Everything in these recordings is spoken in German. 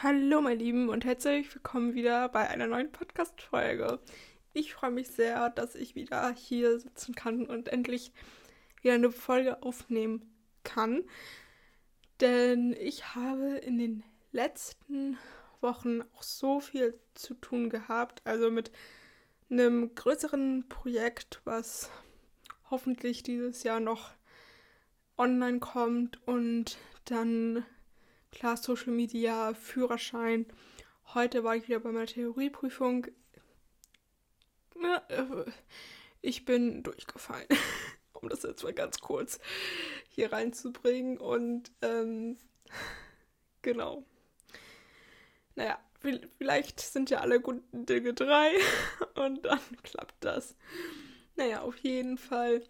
Hallo, meine Lieben, und herzlich willkommen wieder bei einer neuen Podcast-Folge. Ich freue mich sehr, dass ich wieder hier sitzen kann und endlich wieder eine Folge aufnehmen kann. Denn ich habe in den letzten Wochen auch so viel zu tun gehabt. Also mit einem größeren Projekt, was hoffentlich dieses Jahr noch online kommt und dann klar Social Media, Führerschein. Heute war ich wieder bei meiner Theorieprüfung. Äh, ich bin durchgefallen, um das jetzt mal ganz kurz hier reinzubringen. Und ähm, genau. Naja, vielleicht sind ja alle guten Dinge drei und dann klappt das. Naja, auf jeden Fall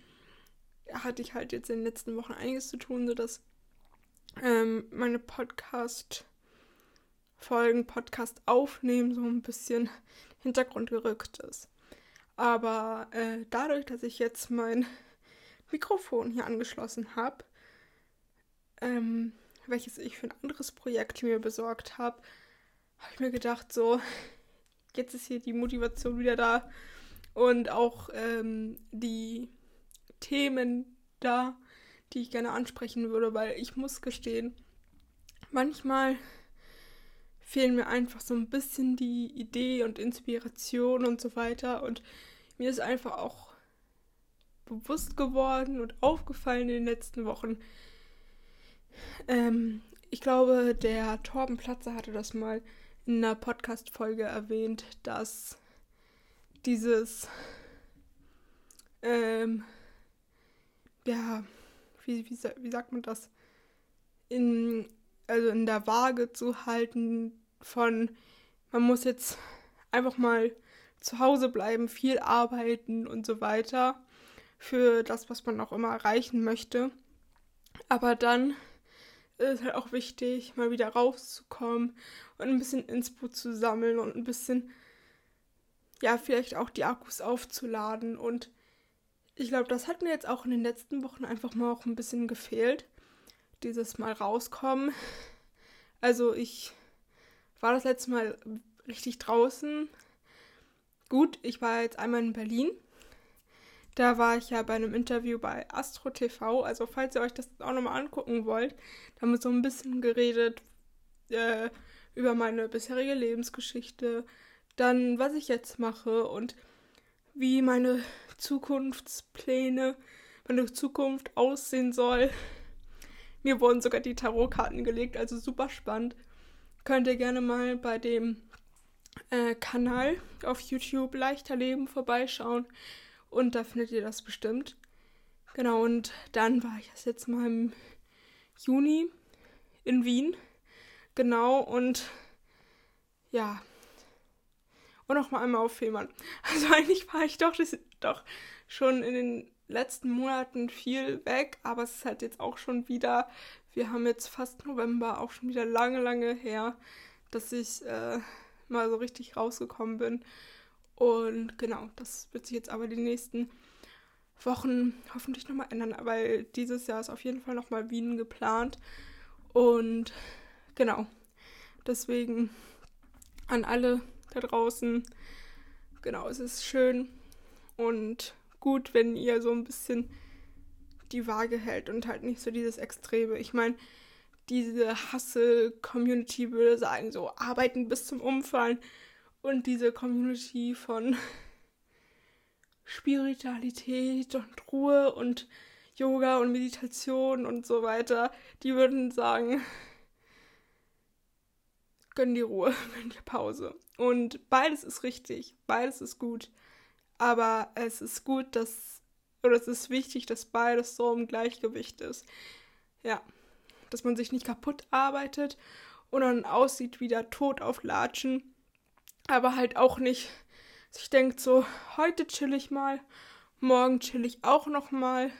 hatte ich halt jetzt in den letzten Wochen einiges zu tun, sodass ähm, meine Podcast-Folgen, Podcast aufnehmen, so ein bisschen Hintergrund gerückt ist. Aber äh, dadurch, dass ich jetzt mein Mikrofon hier angeschlossen habe, ähm, welches ich für ein anderes Projekt mir besorgt habe, habe ich mir gedacht, so, jetzt ist hier die Motivation wieder da und auch ähm, die Themen da, die ich gerne ansprechen würde, weil ich muss gestehen, manchmal fehlen mir einfach so ein bisschen die Idee und Inspiration und so weiter. Und mir ist einfach auch bewusst geworden und aufgefallen in den letzten Wochen. Ähm, ich glaube, der Torben Platzer hatte das mal in einer Podcast-Folge erwähnt, dass dieses, ähm, ja, wie, wie, wie sagt man das, in, also in der Waage zu halten von, man muss jetzt einfach mal zu Hause bleiben, viel arbeiten und so weiter für das, was man auch immer erreichen möchte. Aber dann ist halt auch wichtig, mal wieder rauszukommen und ein bisschen Inspo zu sammeln und ein bisschen, ja, vielleicht auch die Akkus aufzuladen und ich glaube, das hat mir jetzt auch in den letzten Wochen einfach mal auch ein bisschen gefehlt. Dieses Mal rauskommen. Also ich war das letzte Mal richtig draußen. Gut, ich war jetzt einmal in Berlin. Da war ich ja bei einem Interview bei Astro TV. Also falls ihr euch das auch nochmal angucken wollt, da haben wir so ein bisschen geredet äh, über meine bisherige Lebensgeschichte, dann was ich jetzt mache und wie meine Zukunftspläne, meine Zukunft aussehen soll. Mir wurden sogar die Tarotkarten gelegt, also super spannend. Könnt ihr gerne mal bei dem äh, Kanal auf YouTube Leichter Leben vorbeischauen und da findet ihr das bestimmt. Genau, und dann war ich jetzt mal im Juni in Wien. Genau, und ja, und noch mal einmal auf Fehmarn. Also eigentlich war ich doch, das, doch schon in den letzten Monaten viel weg, aber es ist halt jetzt auch schon wieder, wir haben jetzt fast November, auch schon wieder lange, lange her, dass ich äh, mal so richtig rausgekommen bin. Und genau, das wird sich jetzt aber die nächsten Wochen hoffentlich nochmal ändern, weil dieses Jahr ist auf jeden Fall nochmal Wien geplant. Und genau, deswegen an alle da draußen. Genau, es ist schön und gut, wenn ihr so ein bisschen die Waage hält und halt nicht so dieses Extreme. Ich meine, diese Hustle-Community würde sagen, so arbeiten bis zum Umfallen. Und diese Community von Spiritualität und Ruhe und Yoga und Meditation und so weiter, die würden sagen, gönn die Ruhe, gönn die Pause. Und beides ist richtig, beides ist gut. Aber es ist gut, dass, oder es ist wichtig, dass beides so im Gleichgewicht ist. Ja, dass man sich nicht kaputt arbeitet und dann aussieht wie der Tod auf Latschen. Aber halt auch nicht sich denkt so, heute chill ich mal, morgen chill ich auch noch mal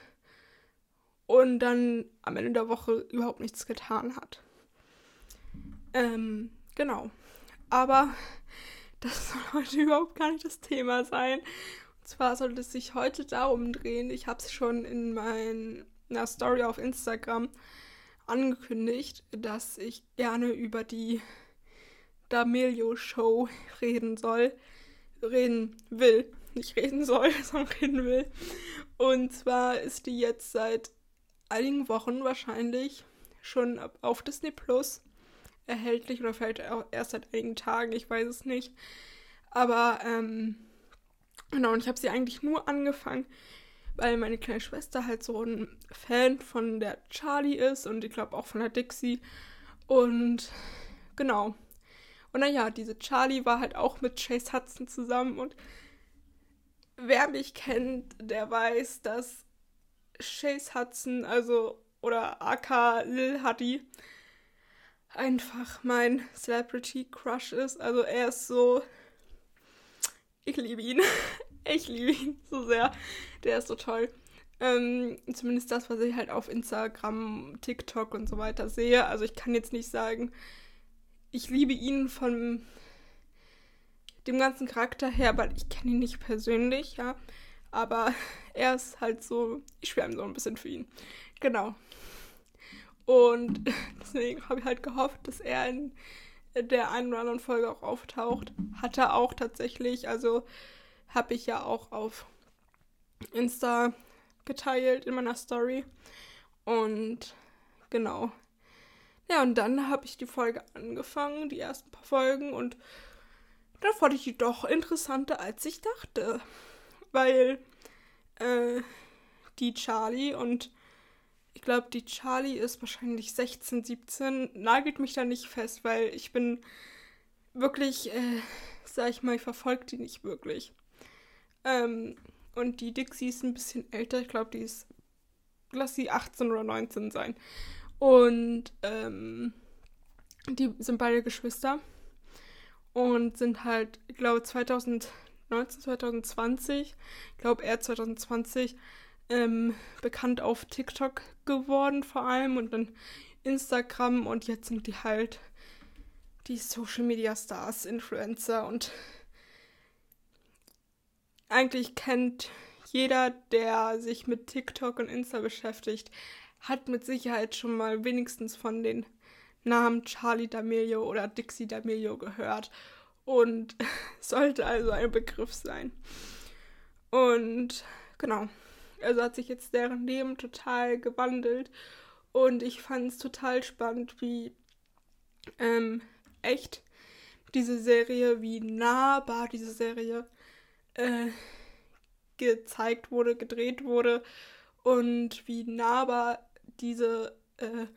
und dann am Ende der Woche überhaupt nichts getan hat. Ähm, Genau. Aber das soll heute überhaupt gar nicht das Thema sein. Und zwar soll es sich heute darum drehen. Ich habe es schon in meiner Story auf Instagram angekündigt, dass ich gerne über die D'Amelio Show reden soll. Reden will. Nicht reden soll, sondern reden will. Und zwar ist die jetzt seit einigen Wochen wahrscheinlich schon auf Disney Plus erhältlich oder vielleicht auch erst seit einigen Tagen, ich weiß es nicht. Aber ähm, genau, und ich habe sie eigentlich nur angefangen, weil meine kleine Schwester halt so ein Fan von der Charlie ist und ich glaube auch von der Dixie. Und genau. Und naja, diese Charlie war halt auch mit Chase Hudson zusammen und wer mich kennt, der weiß, dass Chase Hudson, also oder AK Lil Huddy, einfach mein Celebrity Crush ist. Also er ist so. Ich liebe ihn. Ich liebe ihn so sehr. Der ist so toll. Ähm, zumindest das, was ich halt auf Instagram, TikTok und so weiter sehe. Also ich kann jetzt nicht sagen, ich liebe ihn von dem ganzen Charakter her, weil ich kenne ihn nicht persönlich, ja. Aber er ist halt so, ich schwärme so ein bisschen für ihn. Genau. Und deswegen habe ich halt gehofft, dass er in der einen oder anderen Folge auch auftaucht. Hat er auch tatsächlich. Also habe ich ja auch auf Insta geteilt in meiner Story. Und genau. Ja, und dann habe ich die Folge angefangen, die ersten paar Folgen. Und dann fand ich die doch interessanter, als ich dachte. Weil äh, die Charlie und ich glaube, die Charlie ist wahrscheinlich 16, 17. Nagelt mich da nicht fest, weil ich bin wirklich, äh, sag ich mal, ich verfolge die nicht wirklich. Ähm, und die Dixie ist ein bisschen älter. Ich glaube, die ist, lass sie 18 oder 19 sein. Und ähm, die sind beide Geschwister. Und sind halt, ich glaube, 2019, 2020, ich glaube, er 2020 ähm, bekannt auf TikTok geworden vor allem und dann Instagram und jetzt sind die halt die Social Media Stars, Influencer und eigentlich kennt jeder, der sich mit TikTok und Insta beschäftigt, hat mit Sicherheit schon mal wenigstens von den Namen Charlie D'Amelio oder Dixie D'Amelio gehört und sollte also ein Begriff sein. Und genau, also hat sich jetzt deren Leben total gewandelt. Und ich fand es total spannend, wie ähm, echt diese Serie, wie nahbar diese Serie äh, gezeigt wurde, gedreht wurde und wie nahbar diese äh,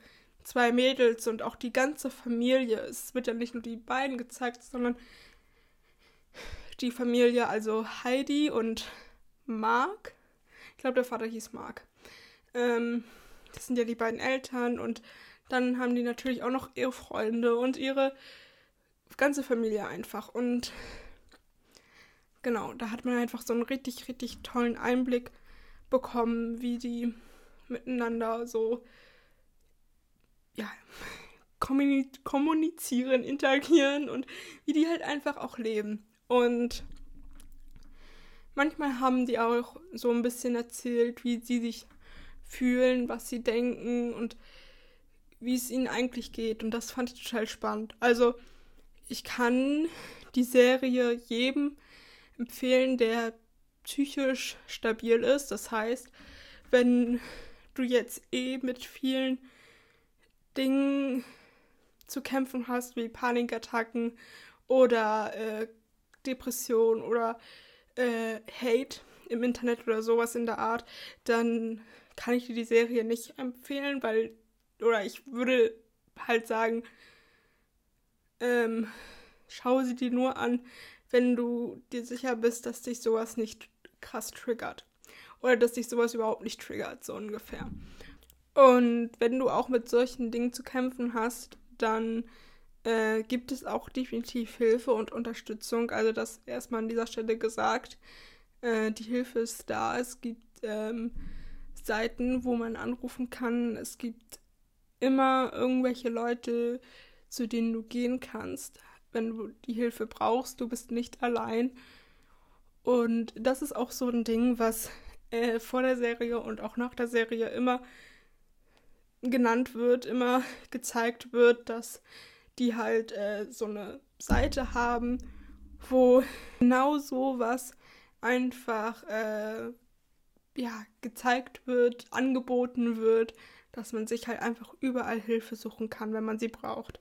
zwei Mädels und auch die ganze Familie, es wird ja nicht nur die beiden gezeigt, sondern die Familie, also Heidi und Mark, glaube, der Vater hieß Mark. Ähm, das sind ja die beiden Eltern und dann haben die natürlich auch noch ihre Freunde und ihre ganze Familie einfach. Und genau, da hat man einfach so einen richtig, richtig tollen Einblick bekommen, wie die miteinander so, ja, kommunizieren, interagieren und wie die halt einfach auch leben. Und manchmal haben die auch so ein bisschen erzählt, wie sie sich fühlen, was sie denken und wie es ihnen eigentlich geht. Und das fand ich total spannend. Also, ich kann die Serie jedem empfehlen, der psychisch stabil ist. Das heißt, wenn du jetzt eh mit vielen Dingen zu kämpfen hast, wie Panikattacken oder äh, Depression oder äh, Hate im Internet oder sowas in der Art, dann kann ich dir die Serie nicht empfehlen, weil, oder ich würde halt sagen, ähm, schau sie dir nur an, wenn du dir sicher bist, dass dich sowas nicht krass triggert. Oder dass dich sowas überhaupt nicht triggert, so ungefähr. Und wenn du auch mit solchen Dingen zu kämpfen hast, dann äh, gibt es auch definitiv Hilfe und Unterstützung. Also das erstmal an dieser Stelle gesagt. Äh, die Hilfe ist da. Es gibt ähm, Seiten, wo man anrufen kann. Es gibt immer irgendwelche Leute, zu denen du gehen kannst, wenn du die Hilfe brauchst. Du bist nicht allein. Und das ist auch so ein Ding, was äh, vor der Serie und auch nach der Serie immer genannt wird, immer gezeigt wird, dass die halt äh, so eine Seite haben, wo genau sowas einfach äh, ja, gezeigt wird, angeboten wird, dass man sich halt einfach überall Hilfe suchen kann, wenn man sie braucht.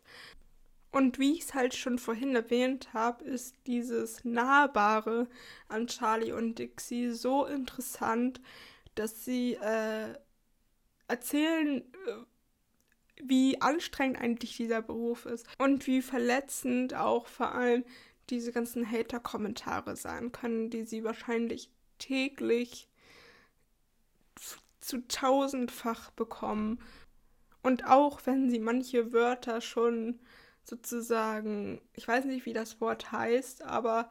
Und wie ich es halt schon vorhin erwähnt habe, ist dieses Nahbare an Charlie und Dixie so interessant, dass sie äh, erzählen, äh, wie anstrengend eigentlich dieser Beruf ist und wie verletzend auch vor allem diese ganzen Hater-Kommentare sein können, die sie wahrscheinlich täglich zu tausendfach bekommen. Und auch wenn sie manche Wörter schon sozusagen, ich weiß nicht, wie das Wort heißt, aber,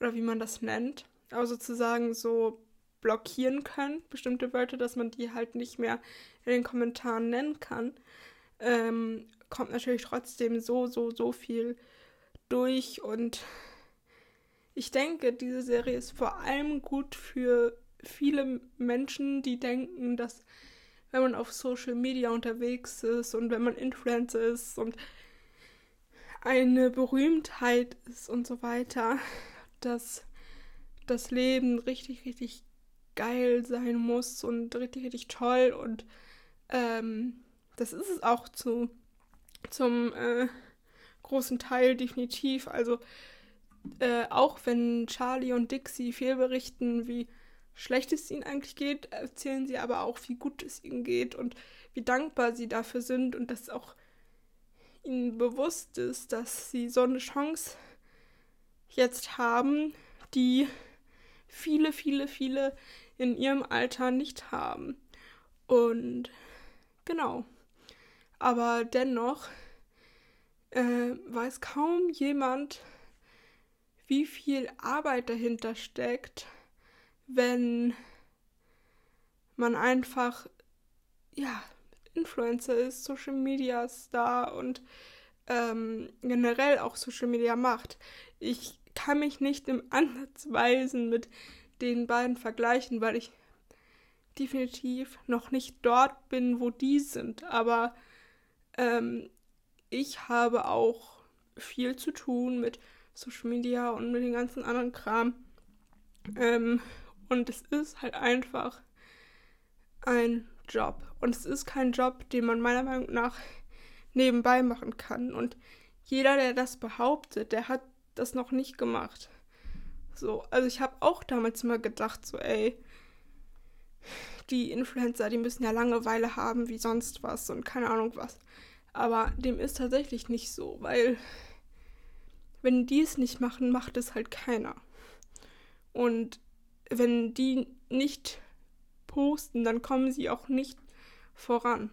oder wie man das nennt, aber sozusagen so blockieren können, bestimmte Wörter, dass man die halt nicht mehr in den Kommentaren nennen kann, ähm, kommt natürlich trotzdem so, so, so viel durch und ich denke, diese Serie ist vor allem gut für viele Menschen, die denken, dass wenn man auf Social Media unterwegs ist und wenn man Influencer ist und eine Berühmtheit ist und so weiter, dass das Leben richtig, richtig geil sein muss und richtig, richtig toll und ähm, das ist es auch zu, zum äh, großen Teil definitiv. Also äh, auch wenn Charlie und Dixie viel berichten, wie schlecht es ihnen eigentlich geht, erzählen sie aber auch, wie gut es ihnen geht und wie dankbar sie dafür sind und dass auch ihnen bewusst ist, dass sie so eine Chance jetzt haben, die viele, viele, viele in ihrem Alter nicht haben. Und genau. Aber dennoch äh, weiß kaum jemand, wie viel Arbeit dahinter steckt, wenn man einfach, ja, Influencer ist, Social Media Star und ähm, generell auch Social Media macht. Ich kann mich nicht im Ansatzweisen mit den beiden vergleichen, weil ich definitiv noch nicht dort bin, wo die sind. Aber ähm, ich habe auch viel zu tun mit Social Media und mit dem ganzen anderen Kram. Ähm, und es ist halt einfach ein Job. Und es ist kein Job, den man meiner Meinung nach nebenbei machen kann. Und jeder, der das behauptet, der hat das noch nicht gemacht. So, also ich habe auch damals immer gedacht, so, ey, die Influencer, die müssen ja Langeweile haben wie sonst was und keine Ahnung was. Aber dem ist tatsächlich nicht so, weil wenn die es nicht machen, macht es halt keiner. Und wenn die nicht posten, dann kommen sie auch nicht voran.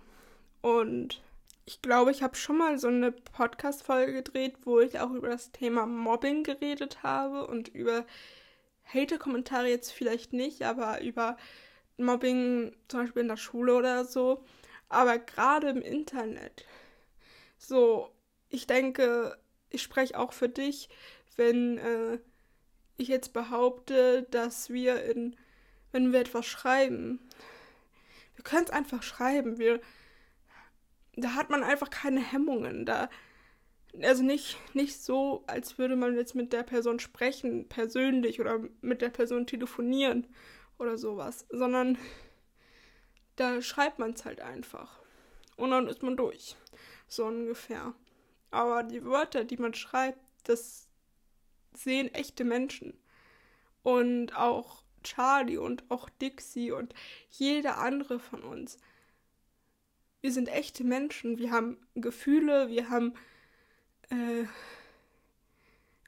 Und ich glaube, ich habe schon mal so eine Podcast-Folge gedreht, wo ich auch über das Thema Mobbing geredet habe und über Hater-Kommentare jetzt vielleicht nicht, aber über Mobbing zum Beispiel in der Schule oder so. Aber gerade im Internet. So, ich denke, ich spreche auch für dich, wenn äh, ich jetzt behaupte, dass wir in, wenn wir etwas schreiben, wir können es einfach schreiben, wir da hat man einfach keine Hemmungen. Da, also nicht, nicht so, als würde man jetzt mit der Person sprechen, persönlich oder mit der Person telefonieren oder sowas, sondern da schreibt man es halt einfach. Und dann ist man durch. So ungefähr. Aber die Wörter, die man schreibt, das sehen echte Menschen. Und auch Charlie und auch Dixie und jeder andere von uns wir sind echte Menschen, wir haben Gefühle, wir haben äh,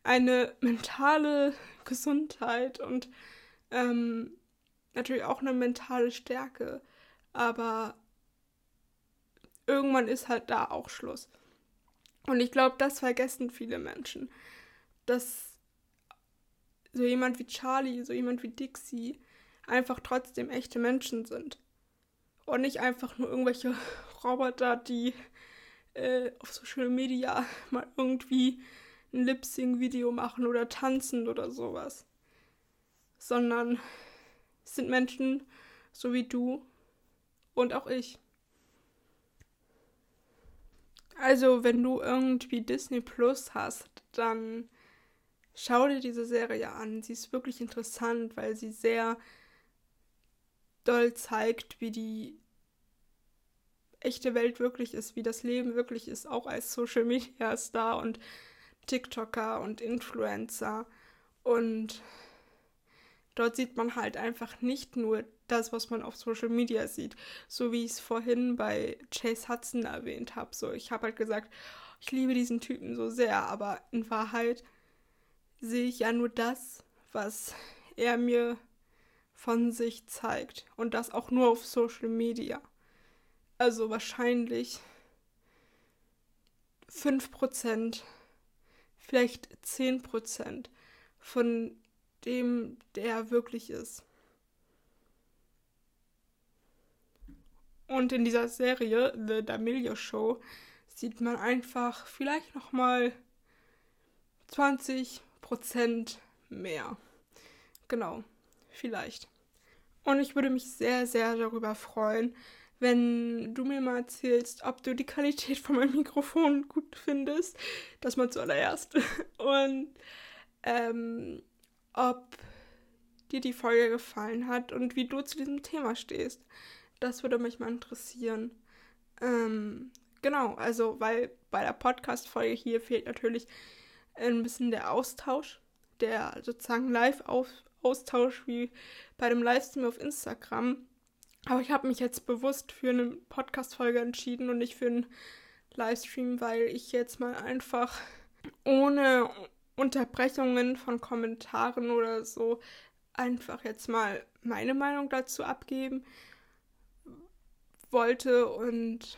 eine mentale Gesundheit und ähm, natürlich auch eine mentale Stärke. Aber irgendwann ist halt da auch Schluss. Und ich glaube, das vergessen viele Menschen. Dass so jemand wie Charlie, so jemand wie Dixie einfach trotzdem echte Menschen sind. Und nicht einfach nur irgendwelche Roboter, die äh, auf Social Media mal irgendwie ein Lip-Sync-Video machen oder tanzen oder sowas. Sondern es sind Menschen so wie du und auch ich. Also, wenn du irgendwie Disney Plus hast, dann schau dir diese Serie an. Sie ist wirklich interessant, weil sie sehr doll zeigt, wie die echte Welt wirklich ist, wie das Leben wirklich ist, auch als Social Media Star und TikToker und Influencer. Und dort sieht man halt einfach nicht nur das, was man auf Social Media sieht, so wie ich es vorhin bei Chase Hudson erwähnt habe. So, ich habe halt gesagt, ich liebe diesen Typen so sehr, aber in Wahrheit sehe ich ja nur das, was er mir von sich zeigt und das auch nur auf Social Media. Also wahrscheinlich 5%, vielleicht 10% von dem, der wirklich ist. Und in dieser Serie, The D'Amelio Show, sieht man einfach vielleicht nochmal 20% mehr. Genau, vielleicht. Und ich würde mich sehr, sehr darüber freuen, wenn du mir mal erzählst, ob du die Qualität von meinem Mikrofon gut findest. Das mal zuallererst. Und ähm, ob dir die Folge gefallen hat und wie du zu diesem Thema stehst. Das würde mich mal interessieren. Ähm, genau, also, weil bei der Podcast-Folge hier fehlt natürlich ein bisschen der Austausch, der sozusagen Live-Austausch wie bei dem Livestream auf Instagram. Aber ich habe mich jetzt bewusst für eine Podcast-Folge entschieden und nicht für einen Livestream, weil ich jetzt mal einfach ohne Unterbrechungen von Kommentaren oder so einfach jetzt mal meine Meinung dazu abgeben wollte und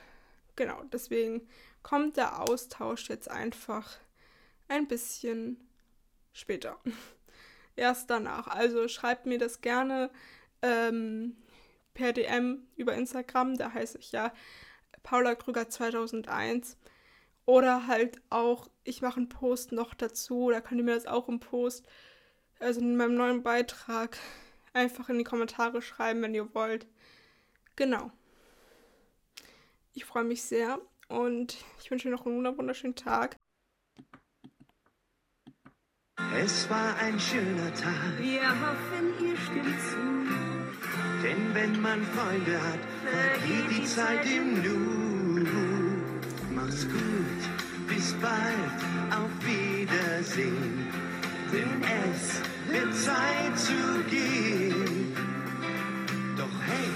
genau, deswegen kommt der Austausch jetzt einfach ein bisschen später. Erst danach. Also schreibt mir das gerne ähm, per DM über Instagram, da heiße ich ja Paula Krüger 2001. Oder halt auch, ich mache einen Post noch dazu, da könnt ihr mir das auch im Post, also in meinem neuen Beitrag, einfach in die Kommentare schreiben, wenn ihr wollt. Genau. Ich freue mich sehr und ich wünsche euch noch einen wunderschönen Tag. Es war ein schöner Tag. Wir hoffen, ihr stimmt zu. Denn wenn man Freunde hat, vergeht die Zeit im Nu. Mach's gut, bis bald, auf Wiedersehen. Denn es wird Zeit zu gehen. Doch hey,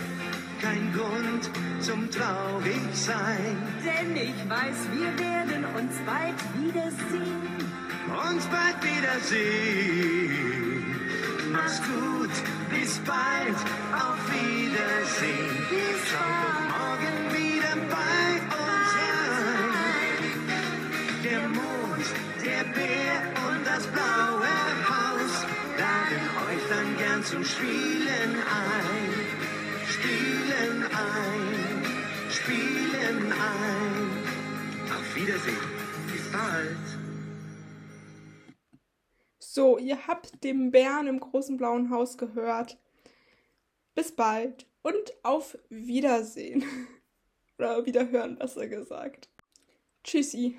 kein Grund zum traurig sein. Denn ich weiß, wir werden uns bald wiedersehen. Uns bald wiedersehen. Mach's gut, bis bald, auf Wiedersehen. Schau doch morgen wieder bei uns rein. Der Mond, der Bär und das blaue Haus laden euch dann gern zum Spielen ein. Spielen ein, spielen ein. Auf Wiedersehen, bis bald. So, ihr habt den Bären im großen blauen Haus gehört. Bis bald und auf Wiedersehen. Oder Wiederhören, besser gesagt. Tschüssi.